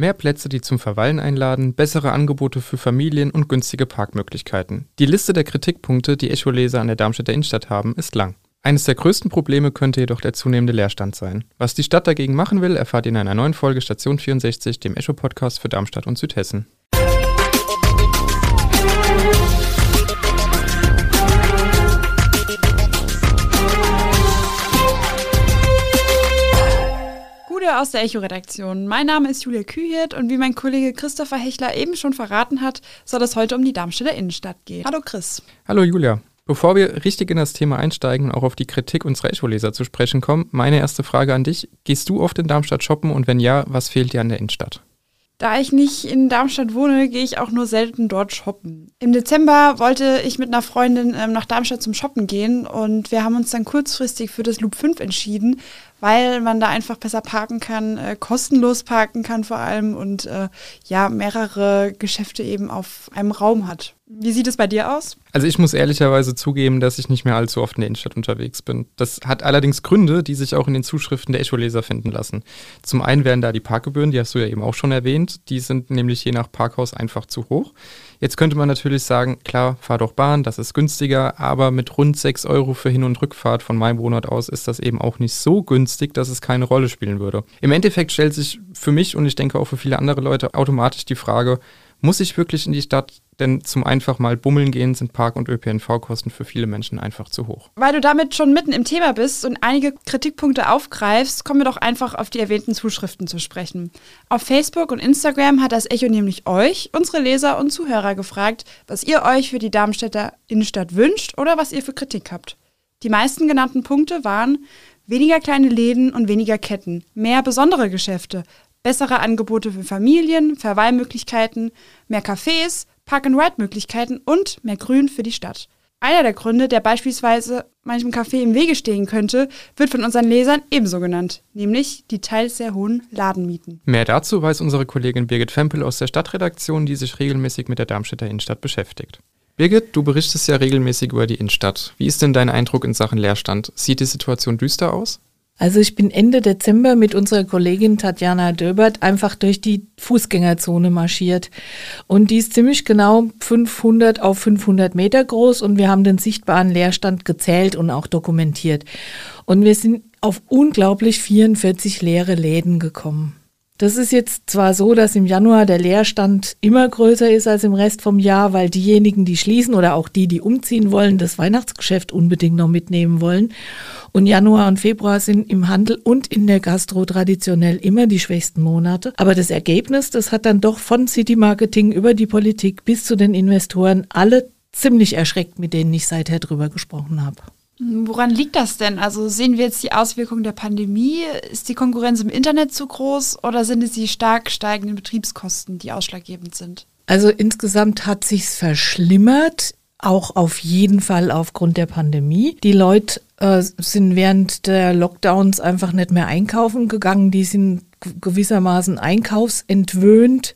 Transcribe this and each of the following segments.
Mehr Plätze, die zum Verweilen einladen, bessere Angebote für Familien und günstige Parkmöglichkeiten. Die Liste der Kritikpunkte, die Echo-Leser an der Darmstädter Innenstadt haben, ist lang. Eines der größten Probleme könnte jedoch der zunehmende Leerstand sein. Was die Stadt dagegen machen will, erfahrt ihr in einer neuen Folge Station 64, dem Echo-Podcast für Darmstadt und Südhessen. Gute aus der Echo-Redaktion. Mein Name ist Julia Kühirt und wie mein Kollege Christopher Hechler eben schon verraten hat, soll es heute um die Darmstädter Innenstadt gehen. Hallo Chris. Hallo Julia. Bevor wir richtig in das Thema einsteigen und auch auf die Kritik unserer Echo-Leser zu sprechen kommen, meine erste Frage an dich. Gehst du oft in Darmstadt shoppen und wenn ja, was fehlt dir an der Innenstadt? Da ich nicht in Darmstadt wohne, gehe ich auch nur selten dort shoppen. Im Dezember wollte ich mit einer Freundin ähm, nach Darmstadt zum Shoppen gehen und wir haben uns dann kurzfristig für das Loop 5 entschieden, weil man da einfach besser parken kann, äh, kostenlos parken kann vor allem und äh, ja, mehrere Geschäfte eben auf einem Raum hat. Wie sieht es bei dir aus? Also ich muss ehrlicherweise zugeben, dass ich nicht mehr allzu oft in der Innenstadt unterwegs bin. Das hat allerdings Gründe, die sich auch in den Zuschriften der Echo-Leser finden lassen. Zum einen wären da die Parkgebühren, die hast du ja eben auch schon erwähnt. Die sind nämlich je nach Parkhaus einfach zu hoch. Jetzt könnte man natürlich sagen, klar, fahr doch Bahn, das ist günstiger, aber mit rund 6 Euro für Hin- und Rückfahrt von meinem Wohnort aus ist das eben auch nicht so günstig, dass es keine Rolle spielen würde. Im Endeffekt stellt sich für mich und ich denke auch für viele andere Leute automatisch die Frage, muss ich wirklich in die Stadt? Denn zum einfach mal bummeln gehen sind Park- und ÖPNV-Kosten für viele Menschen einfach zu hoch. Weil du damit schon mitten im Thema bist und einige Kritikpunkte aufgreifst, kommen wir doch einfach auf die erwähnten Zuschriften zu sprechen. Auf Facebook und Instagram hat das Echo nämlich euch, unsere Leser und Zuhörer, gefragt, was ihr euch für die Darmstädter Innenstadt wünscht oder was ihr für Kritik habt. Die meisten genannten Punkte waren weniger kleine Läden und weniger Ketten, mehr besondere Geschäfte, bessere Angebote für Familien, Verweilmöglichkeiten, mehr Cafés, Park-and-Ride-Möglichkeiten und mehr Grün für die Stadt. Einer der Gründe, der beispielsweise manchem Café im Wege stehen könnte, wird von unseren Lesern ebenso genannt, nämlich die teils sehr hohen Ladenmieten. Mehr dazu weiß unsere Kollegin Birgit Fempel aus der Stadtredaktion, die sich regelmäßig mit der Darmstädter Innenstadt beschäftigt. Birgit, du berichtest ja regelmäßig über die Innenstadt. Wie ist denn dein Eindruck in Sachen Leerstand? Sieht die Situation düster aus? Also ich bin Ende Dezember mit unserer Kollegin Tatjana Döbert einfach durch die Fußgängerzone marschiert. Und die ist ziemlich genau 500 auf 500 Meter groß und wir haben den sichtbaren Leerstand gezählt und auch dokumentiert. Und wir sind auf unglaublich 44 leere Läden gekommen. Das ist jetzt zwar so, dass im Januar der Leerstand immer größer ist als im Rest vom Jahr, weil diejenigen, die schließen oder auch die, die umziehen wollen, das Weihnachtsgeschäft unbedingt noch mitnehmen wollen. Und Januar und Februar sind im Handel und in der Gastro traditionell immer die schwächsten Monate. Aber das Ergebnis, das hat dann doch von City Marketing über die Politik bis zu den Investoren alle ziemlich erschreckt, mit denen ich seither drüber gesprochen habe. Woran liegt das denn? Also sehen wir jetzt die Auswirkungen der Pandemie? Ist die Konkurrenz im Internet zu groß oder sind es die stark steigenden Betriebskosten, die ausschlaggebend sind? Also insgesamt hat sich's verschlimmert auch auf jeden Fall aufgrund der Pandemie. Die Leute äh, sind während der Lockdowns einfach nicht mehr einkaufen gegangen. Die sind gewissermaßen einkaufsentwöhnt.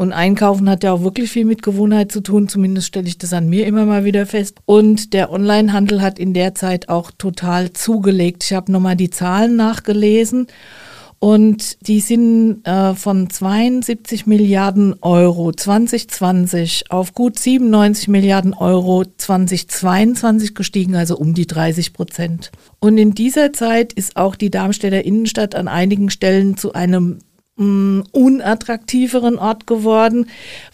Und Einkaufen hat ja auch wirklich viel mit Gewohnheit zu tun. Zumindest stelle ich das an mir immer mal wieder fest. Und der Onlinehandel hat in der Zeit auch total zugelegt. Ich habe nochmal die Zahlen nachgelesen. Und die sind äh, von 72 Milliarden Euro 2020 auf gut 97 Milliarden Euro 2022 gestiegen, also um die 30 Prozent. Und in dieser Zeit ist auch die Darmstädter Innenstadt an einigen Stellen zu einem mm, unattraktiveren Ort geworden,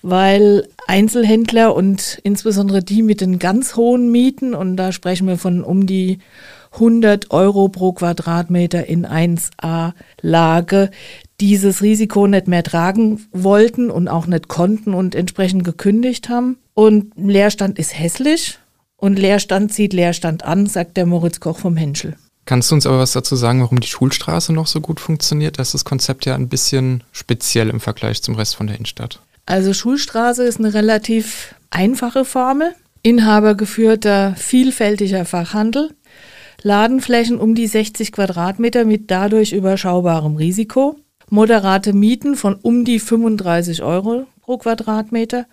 weil Einzelhändler und insbesondere die mit den ganz hohen Mieten, und da sprechen wir von um die 100 Euro pro Quadratmeter in 1a-Lage dieses Risiko nicht mehr tragen wollten und auch nicht konnten und entsprechend gekündigt haben. Und Leerstand ist hässlich und Leerstand zieht Leerstand an, sagt der Moritz Koch vom Henschel. Kannst du uns aber was dazu sagen, warum die Schulstraße noch so gut funktioniert? Das ist das Konzept ja ein bisschen speziell im Vergleich zum Rest von der Innenstadt. Also Schulstraße ist eine relativ einfache Formel. Inhabergeführter, vielfältiger Fachhandel Ladenflächen um die 60 Quadratmeter mit dadurch überschaubarem Risiko, moderate Mieten von um die 35 Euro pro Quadratmeter,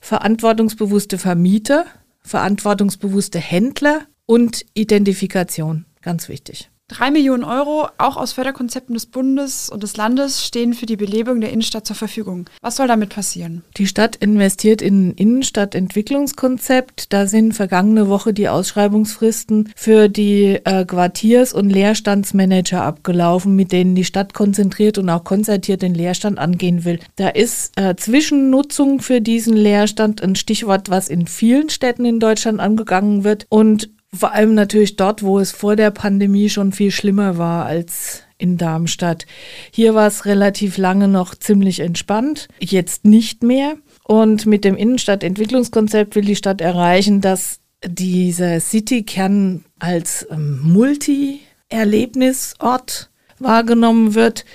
verantwortungsbewusste Vermieter, verantwortungsbewusste Händler und Identifikation, ganz wichtig. Drei Millionen Euro, auch aus Förderkonzepten des Bundes und des Landes, stehen für die Belebung der Innenstadt zur Verfügung. Was soll damit passieren? Die Stadt investiert in ein Innenstadtentwicklungskonzept. Da sind vergangene Woche die Ausschreibungsfristen für die äh, Quartiers- und Leerstandsmanager abgelaufen, mit denen die Stadt konzentriert und auch konzertiert den Leerstand angehen will. Da ist äh, Zwischennutzung für diesen Leerstand ein Stichwort, was in vielen Städten in Deutschland angegangen wird. Und vor allem natürlich dort, wo es vor der Pandemie schon viel schlimmer war als in Darmstadt. Hier war es relativ lange noch ziemlich entspannt, jetzt nicht mehr. Und mit dem Innenstadtentwicklungskonzept will die Stadt erreichen, dass dieser Citykern als ähm, Multi-Erlebnisort wahrgenommen wird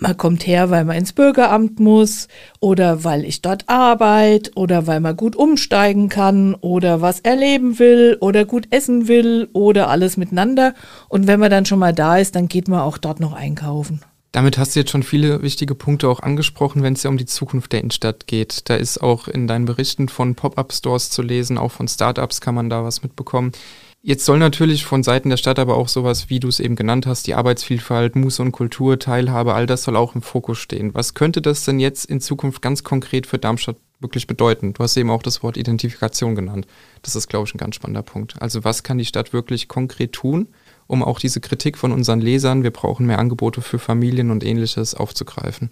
man kommt her, weil man ins Bürgeramt muss oder weil ich dort arbeite oder weil man gut umsteigen kann oder was erleben will oder gut essen will oder alles miteinander. Und wenn man dann schon mal da ist, dann geht man auch dort noch einkaufen. Damit hast du jetzt schon viele wichtige Punkte auch angesprochen, wenn es ja um die Zukunft der Innenstadt geht. Da ist auch in deinen Berichten von Pop-up-Stores zu lesen, auch von Startups kann man da was mitbekommen. Jetzt soll natürlich von Seiten der Stadt aber auch sowas, wie du es eben genannt hast, die Arbeitsvielfalt, Muße und Kultur, Teilhabe, all das soll auch im Fokus stehen. Was könnte das denn jetzt in Zukunft ganz konkret für Darmstadt wirklich bedeuten? Du hast eben auch das Wort Identifikation genannt. Das ist, glaube ich, ein ganz spannender Punkt. Also was kann die Stadt wirklich konkret tun, um auch diese Kritik von unseren Lesern, wir brauchen mehr Angebote für Familien und ähnliches aufzugreifen?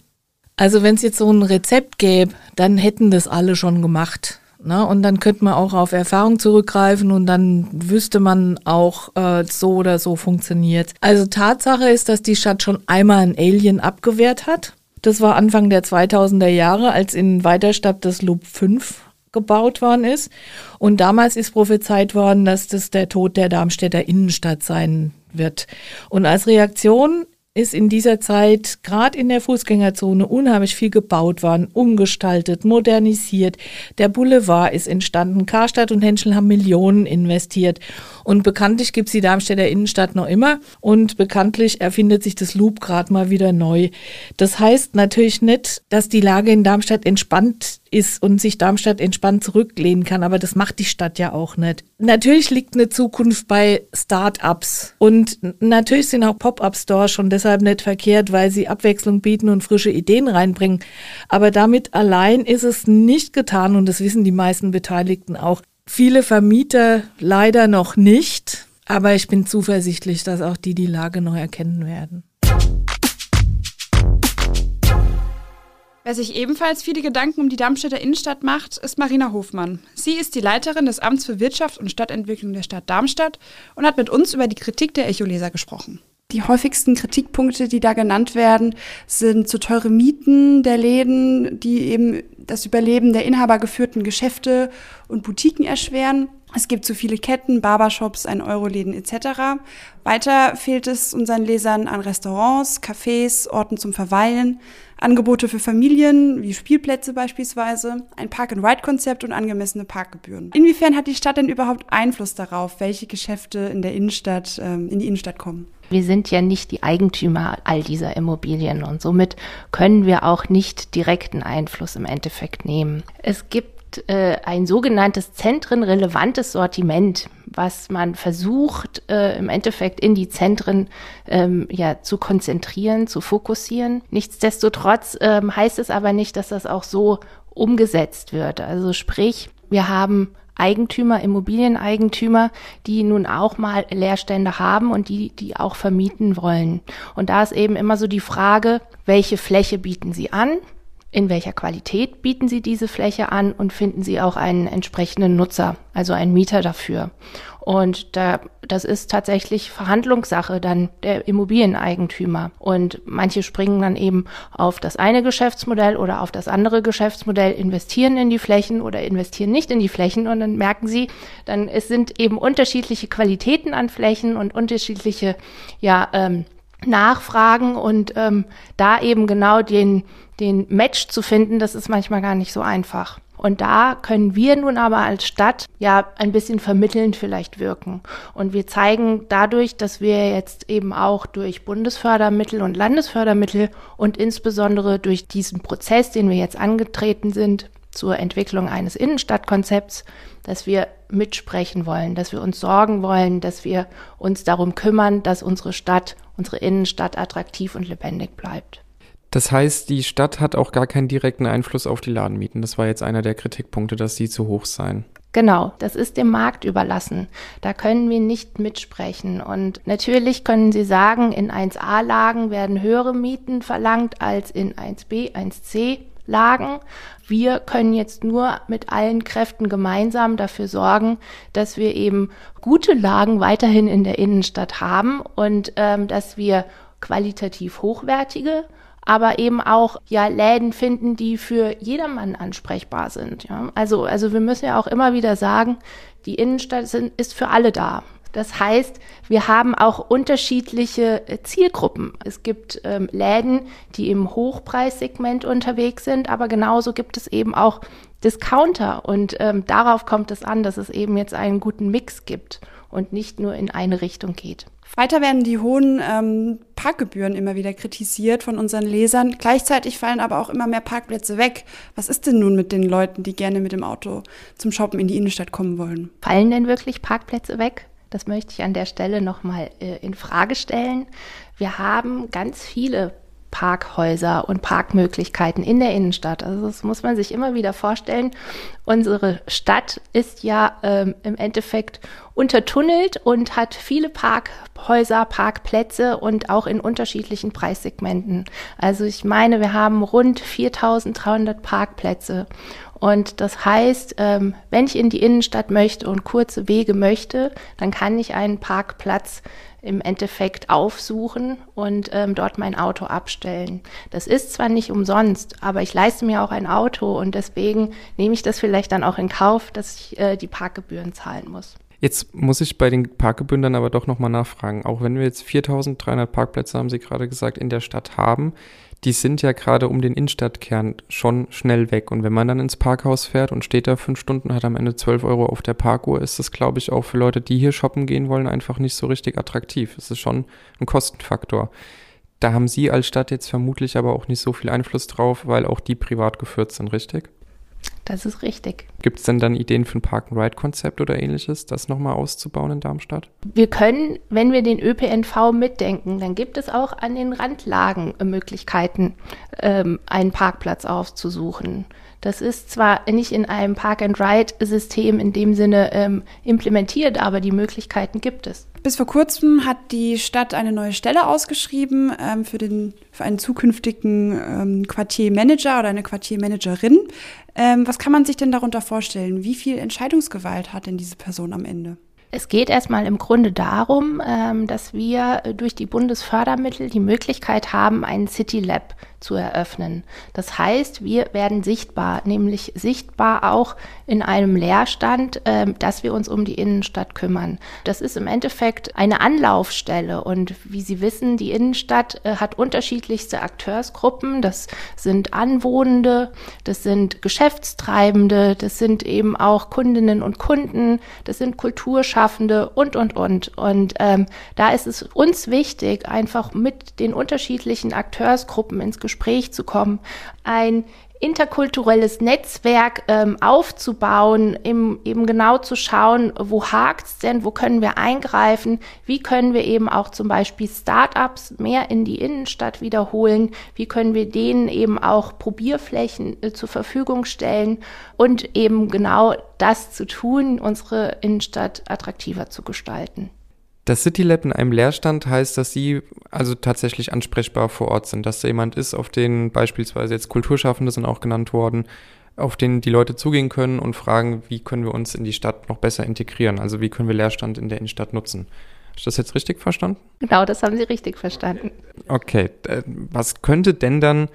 Also wenn es jetzt so ein Rezept gäbe, dann hätten das alle schon gemacht. Ne? Und dann könnte man auch auf Erfahrung zurückgreifen und dann wüsste man auch, äh, so oder so funktioniert. Also Tatsache ist, dass die Stadt schon einmal ein Alien abgewehrt hat. Das war Anfang der 2000er Jahre, als in Weiterstadt das Loop 5 gebaut worden ist. Und damals ist prophezeit worden, dass das der Tod der Darmstädter Innenstadt sein wird. Und als Reaktion ist in dieser Zeit gerade in der Fußgängerzone unheimlich viel gebaut worden, umgestaltet, modernisiert. Der Boulevard ist entstanden. Karstadt und Henschel haben Millionen investiert. Und bekanntlich gibt es die Darmstädter Innenstadt noch immer. Und bekanntlich erfindet sich das Loop gerade mal wieder neu. Das heißt natürlich nicht, dass die Lage in Darmstadt entspannt ist und sich Darmstadt entspannt zurücklehnen kann. Aber das macht die Stadt ja auch nicht. Natürlich liegt eine Zukunft bei Start-ups. Und natürlich sind auch Pop-up-Stores schon deshalb nicht verkehrt, weil sie Abwechslung bieten und frische Ideen reinbringen. Aber damit allein ist es nicht getan und das wissen die meisten Beteiligten auch. Viele Vermieter leider noch nicht. Aber ich bin zuversichtlich, dass auch die die Lage noch erkennen werden. Wer sich ebenfalls viele Gedanken um die Darmstädter Innenstadt macht, ist Marina Hofmann. Sie ist die Leiterin des Amts für Wirtschaft und Stadtentwicklung der Stadt Darmstadt und hat mit uns über die Kritik der Echoleser gesprochen. Die häufigsten Kritikpunkte, die da genannt werden, sind zu teure Mieten der Läden, die eben das Überleben der inhabergeführten Geschäfte und Boutiquen erschweren. Es gibt zu viele Ketten, Barbershops, 1-Euro-Läden etc. Weiter fehlt es unseren Lesern an Restaurants, Cafés, Orten zum Verweilen, Angebote für Familien, wie Spielplätze beispielsweise, ein Park-and-Ride-Konzept und angemessene Parkgebühren. Inwiefern hat die Stadt denn überhaupt Einfluss darauf, welche Geschäfte in der Innenstadt, ähm, in die Innenstadt kommen? Wir sind ja nicht die Eigentümer all dieser Immobilien und somit können wir auch nicht direkten Einfluss im Endeffekt nehmen. Es gibt äh, ein sogenanntes zentrenrelevantes Sortiment, was man versucht äh, im Endeffekt in die Zentren ähm, ja zu konzentrieren, zu fokussieren. Nichtsdestotrotz ähm, heißt es aber nicht, dass das auch so umgesetzt wird. Also sprich, wir haben Eigentümer, Immobilieneigentümer, die nun auch mal Leerstände haben und die, die auch vermieten wollen. Und da ist eben immer so die Frage, welche Fläche bieten sie an? In welcher Qualität bieten Sie diese Fläche an und finden Sie auch einen entsprechenden Nutzer, also einen Mieter dafür. Und da, das ist tatsächlich Verhandlungssache dann der Immobilieneigentümer. Und manche springen dann eben auf das eine Geschäftsmodell oder auf das andere Geschäftsmodell, investieren in die Flächen oder investieren nicht in die Flächen. Und dann merken sie, dann es sind eben unterschiedliche Qualitäten an Flächen und unterschiedliche, ja, ähm, Nachfragen und ähm, da eben genau den, den Match zu finden, das ist manchmal gar nicht so einfach. Und da können wir nun aber als Stadt ja ein bisschen vermittelnd vielleicht wirken. Und wir zeigen dadurch, dass wir jetzt eben auch durch Bundesfördermittel und Landesfördermittel und insbesondere durch diesen Prozess, den wir jetzt angetreten sind, zur Entwicklung eines Innenstadtkonzepts, dass wir mitsprechen wollen, dass wir uns sorgen wollen, dass wir uns darum kümmern, dass unsere Stadt, unsere Innenstadt attraktiv und lebendig bleibt. Das heißt, die Stadt hat auch gar keinen direkten Einfluss auf die Ladenmieten. Das war jetzt einer der Kritikpunkte, dass sie zu hoch seien. Genau, das ist dem Markt überlassen. Da können wir nicht mitsprechen. Und natürlich können Sie sagen, in 1a-Lagen werden höhere Mieten verlangt als in 1b, 1c. Lagen. Wir können jetzt nur mit allen Kräften gemeinsam dafür sorgen, dass wir eben gute Lagen weiterhin in der Innenstadt haben und ähm, dass wir qualitativ hochwertige aber eben auch ja Läden finden, die für jedermann ansprechbar sind. Ja? Also, also wir müssen ja auch immer wieder sagen, die Innenstadt sind, ist für alle da. Das heißt, wir haben auch unterschiedliche äh, Zielgruppen. Es gibt ähm, Läden, die im Hochpreissegment unterwegs sind, aber genauso gibt es eben auch Discounter. Und ähm, darauf kommt es an, dass es eben jetzt einen guten Mix gibt und nicht nur in eine Richtung geht. Weiter werden die hohen ähm, Parkgebühren immer wieder kritisiert von unseren Lesern. Gleichzeitig fallen aber auch immer mehr Parkplätze weg. Was ist denn nun mit den Leuten, die gerne mit dem Auto zum Shoppen in die Innenstadt kommen wollen? Fallen denn wirklich Parkplätze weg? Das möchte ich an der Stelle nochmal äh, in Frage stellen. Wir haben ganz viele Parkhäuser und Parkmöglichkeiten in der Innenstadt. Also das muss man sich immer wieder vorstellen. Unsere Stadt ist ja ähm, im Endeffekt untertunnelt und hat viele Parkhäuser, Parkplätze und auch in unterschiedlichen Preissegmenten. Also ich meine, wir haben rund 4300 Parkplätze. Und das heißt, ähm, wenn ich in die Innenstadt möchte und kurze Wege möchte, dann kann ich einen Parkplatz im Endeffekt aufsuchen und ähm, dort mein Auto abstellen. Das ist zwar nicht umsonst, aber ich leiste mir auch ein Auto und deswegen nehme ich das vielleicht dann auch in Kauf, dass ich äh, die Parkgebühren zahlen muss. Jetzt muss ich bei den Parkgebühren dann aber doch nochmal nachfragen. Auch wenn wir jetzt 4300 Parkplätze, haben Sie gerade gesagt, in der Stadt haben, die sind ja gerade um den Innenstadtkern schon schnell weg. Und wenn man dann ins Parkhaus fährt und steht da fünf Stunden, hat am Ende 12 Euro auf der Parkuhr, ist das, glaube ich, auch für Leute, die hier shoppen gehen wollen, einfach nicht so richtig attraktiv. Es ist schon ein Kostenfaktor. Da haben Sie als Stadt jetzt vermutlich aber auch nicht so viel Einfluss drauf, weil auch die privat geführt sind, richtig? Das ist richtig. Gibt es denn dann Ideen für ein Park-and-Ride-Konzept oder ähnliches, das nochmal auszubauen in Darmstadt? Wir können, wenn wir den ÖPNV mitdenken, dann gibt es auch an den Randlagen Möglichkeiten, ähm, einen Parkplatz aufzusuchen. Das ist zwar nicht in einem Park-and-Ride-System in dem Sinne ähm, implementiert, aber die Möglichkeiten gibt es. Bis vor kurzem hat die Stadt eine neue Stelle ausgeschrieben ähm, für, den, für einen zukünftigen ähm, Quartiermanager oder eine Quartiermanagerin. Ähm, was kann man sich denn darunter vorstellen? Wie viel Entscheidungsgewalt hat denn diese Person am Ende? Es geht erstmal im Grunde darum, ähm, dass wir durch die Bundesfördermittel die Möglichkeit haben, einen City Lab zu eröffnen. Das heißt, wir werden sichtbar, nämlich sichtbar auch in einem Leerstand, äh, dass wir uns um die Innenstadt kümmern. Das ist im Endeffekt eine Anlaufstelle und wie Sie wissen, die Innenstadt äh, hat unterschiedlichste Akteursgruppen. Das sind Anwohnende, das sind Geschäftstreibende, das sind eben auch Kundinnen und Kunden, das sind Kulturschaffende und, und, und. Und ähm, da ist es uns wichtig, einfach mit den unterschiedlichen Akteursgruppen ins Gespräch zu kommen, ein interkulturelles Netzwerk ähm, aufzubauen, im, eben genau zu schauen, wo hakt's denn, wo können wir eingreifen, wie können wir eben auch zum Beispiel Startups mehr in die Innenstadt wiederholen, wie können wir denen eben auch Probierflächen äh, zur Verfügung stellen und eben genau das zu tun, unsere Innenstadt attraktiver zu gestalten. Das City Lab in einem Leerstand heißt, dass Sie also tatsächlich ansprechbar vor Ort sind, dass da jemand ist, auf den beispielsweise jetzt Kulturschaffende sind auch genannt worden, auf den die Leute zugehen können und fragen, wie können wir uns in die Stadt noch besser integrieren? Also wie können wir Leerstand in der Innenstadt nutzen? Habe ich das jetzt richtig verstanden? Genau, das haben Sie richtig verstanden. Okay, äh, was könnte denn dann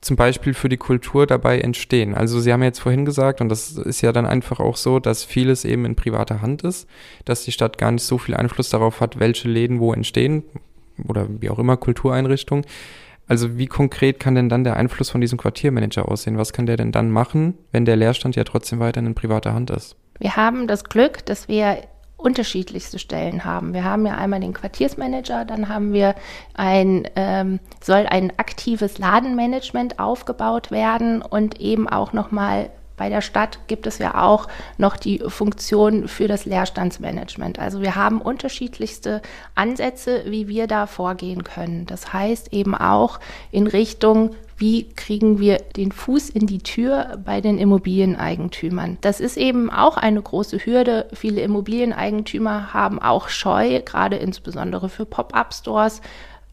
zum Beispiel für die Kultur dabei entstehen? Also Sie haben jetzt vorhin gesagt, und das ist ja dann einfach auch so, dass vieles eben in privater Hand ist, dass die Stadt gar nicht so viel Einfluss darauf hat, welche Läden wo entstehen oder wie auch immer Kultureinrichtungen. Also wie konkret kann denn dann der Einfluss von diesem Quartiermanager aussehen? Was kann der denn dann machen, wenn der Leerstand ja trotzdem weiter in privater Hand ist? Wir haben das Glück, dass wir unterschiedlichste Stellen haben. Wir haben ja einmal den Quartiersmanager, dann haben wir ein, ähm, soll ein aktives Ladenmanagement aufgebaut werden und eben auch nochmal Bei der Stadt gibt es ja auch noch die Funktion für das Leerstandsmanagement. Also wir haben unterschiedlichste Ansätze, wie wir da vorgehen können. Das heißt eben auch in Richtung wie kriegen wir den Fuß in die Tür bei den Immobilieneigentümern. Das ist eben auch eine große Hürde. Viele Immobilieneigentümer haben auch Scheu, gerade insbesondere für Pop-up-Stores,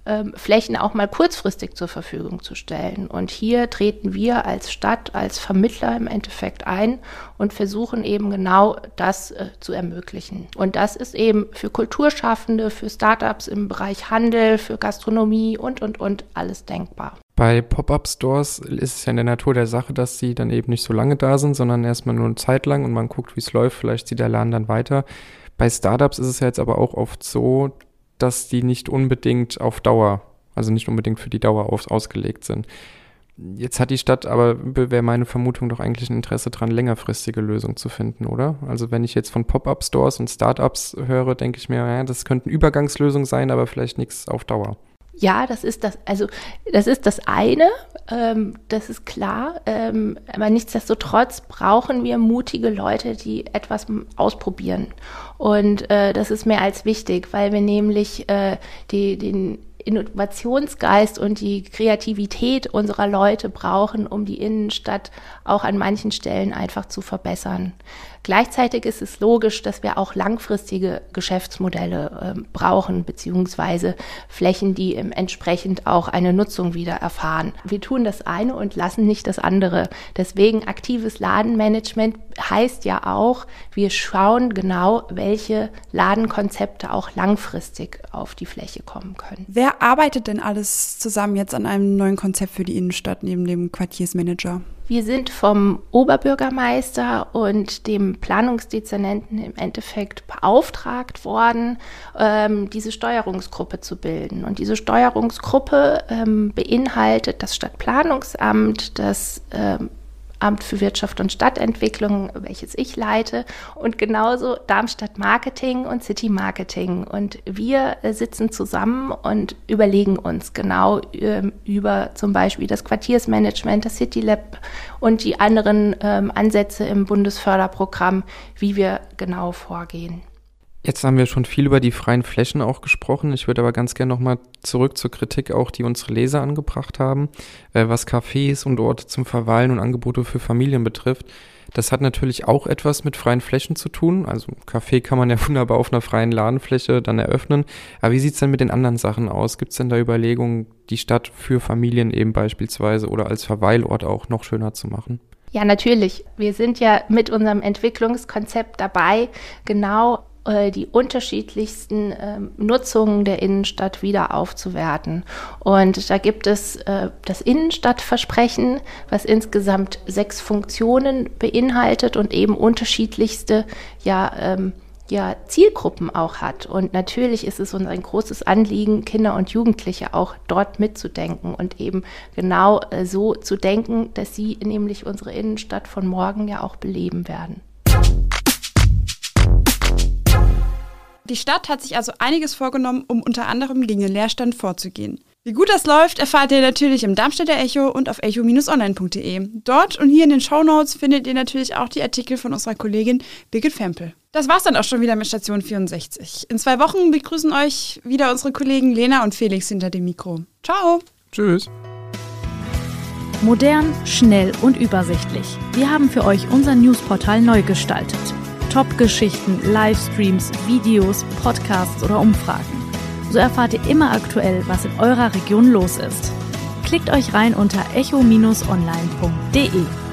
ähm, Flächen auch mal kurzfristig zur Verfügung zu stellen. Und hier treten wir als Stadt, als Vermittler im Endeffekt ein und versuchen eben genau das äh, zu ermöglichen. Und das ist eben für Kulturschaffende, für Startups im Bereich Handel, für Gastronomie und, und, und alles denkbar. Bei Pop-up-Stores ist es ja in der Natur der Sache, dass sie dann eben nicht so lange da sind, sondern erstmal nur eine Zeit lang und man guckt, wie es läuft. Vielleicht zieht der Laden dann weiter. Bei Startups ist es ja jetzt aber auch oft so, dass die nicht unbedingt auf Dauer, also nicht unbedingt für die Dauer aus, ausgelegt sind. Jetzt hat die Stadt aber, wäre meine Vermutung, doch eigentlich ein Interesse daran, längerfristige Lösungen zu finden, oder? Also wenn ich jetzt von Pop-up-Stores und Startups höre, denke ich mir, ja, das könnten Übergangslösungen sein, aber vielleicht nichts auf Dauer. Ja, das ist das, also das ist das eine, ähm, das ist klar. Ähm, aber nichtsdestotrotz brauchen wir mutige Leute, die etwas ausprobieren. Und äh, das ist mehr als wichtig, weil wir nämlich äh, die, den Innovationsgeist und die Kreativität unserer Leute brauchen, um die Innenstadt auch an manchen Stellen einfach zu verbessern. Gleichzeitig ist es logisch, dass wir auch langfristige Geschäftsmodelle äh, brauchen, beziehungsweise Flächen, die entsprechend auch eine Nutzung wieder erfahren. Wir tun das eine und lassen nicht das andere. Deswegen aktives Ladenmanagement heißt ja auch, wir schauen genau, welche Ladenkonzepte auch langfristig auf die Fläche kommen können. Wer arbeitet denn alles zusammen jetzt an einem neuen Konzept für die Innenstadt neben dem Quartiersmanager? Wir sind vom Oberbürgermeister und dem Planungsdezernenten im Endeffekt beauftragt worden, ähm, diese Steuerungsgruppe zu bilden. Und diese Steuerungsgruppe ähm, beinhaltet das Stadtplanungsamt, das ähm, Amt für Wirtschaft und Stadtentwicklung, welches ich leite, und genauso Darmstadt Marketing und City Marketing. Und wir äh, sitzen zusammen und überlegen uns genau ähm, über zum Beispiel das Quartiersmanagement, das City Lab und die anderen ähm, Ansätze im Bundesförderprogramm, wie wir genau vorgehen. Jetzt haben wir schon viel über die freien Flächen auch gesprochen. Ich würde aber ganz gerne nochmal zurück zur Kritik auch, die unsere Leser angebracht haben, äh, was Cafés und Orte zum Verweilen und Angebote für Familien betrifft. Das hat natürlich auch etwas mit freien Flächen zu tun. Also Café kann man ja wunderbar auf einer freien Ladenfläche dann eröffnen. Aber wie sieht es denn mit den anderen Sachen aus? Gibt es denn da Überlegungen, die Stadt für Familien eben beispielsweise oder als Verweilort auch noch schöner zu machen? Ja, natürlich. Wir sind ja mit unserem Entwicklungskonzept dabei, genau die unterschiedlichsten äh, Nutzungen der Innenstadt wieder aufzuwerten. Und da gibt es äh, das Innenstadtversprechen, was insgesamt sechs Funktionen beinhaltet und eben unterschiedlichste ja, ähm, ja, Zielgruppen auch hat. Und natürlich ist es uns ein großes Anliegen, Kinder und Jugendliche auch dort mitzudenken und eben genau äh, so zu denken, dass sie nämlich unsere Innenstadt von morgen ja auch beleben werden. Die Stadt hat sich also einiges vorgenommen, um unter anderem gegen den Leerstand vorzugehen. Wie gut das läuft, erfahrt ihr natürlich im Darmstädter Echo und auf echo-online.de. Dort und hier in den Shownotes findet ihr natürlich auch die Artikel von unserer Kollegin Birgit Fempel. Das war's dann auch schon wieder mit Station 64. In zwei Wochen begrüßen euch wieder unsere Kollegen Lena und Felix hinter dem Mikro. Ciao. Tschüss. Modern, schnell und übersichtlich. Wir haben für euch unser Newsportal neu gestaltet. Top-Geschichten, Livestreams, Videos, Podcasts oder Umfragen. So erfahrt ihr immer aktuell, was in eurer Region los ist. Klickt euch rein unter echo-online.de.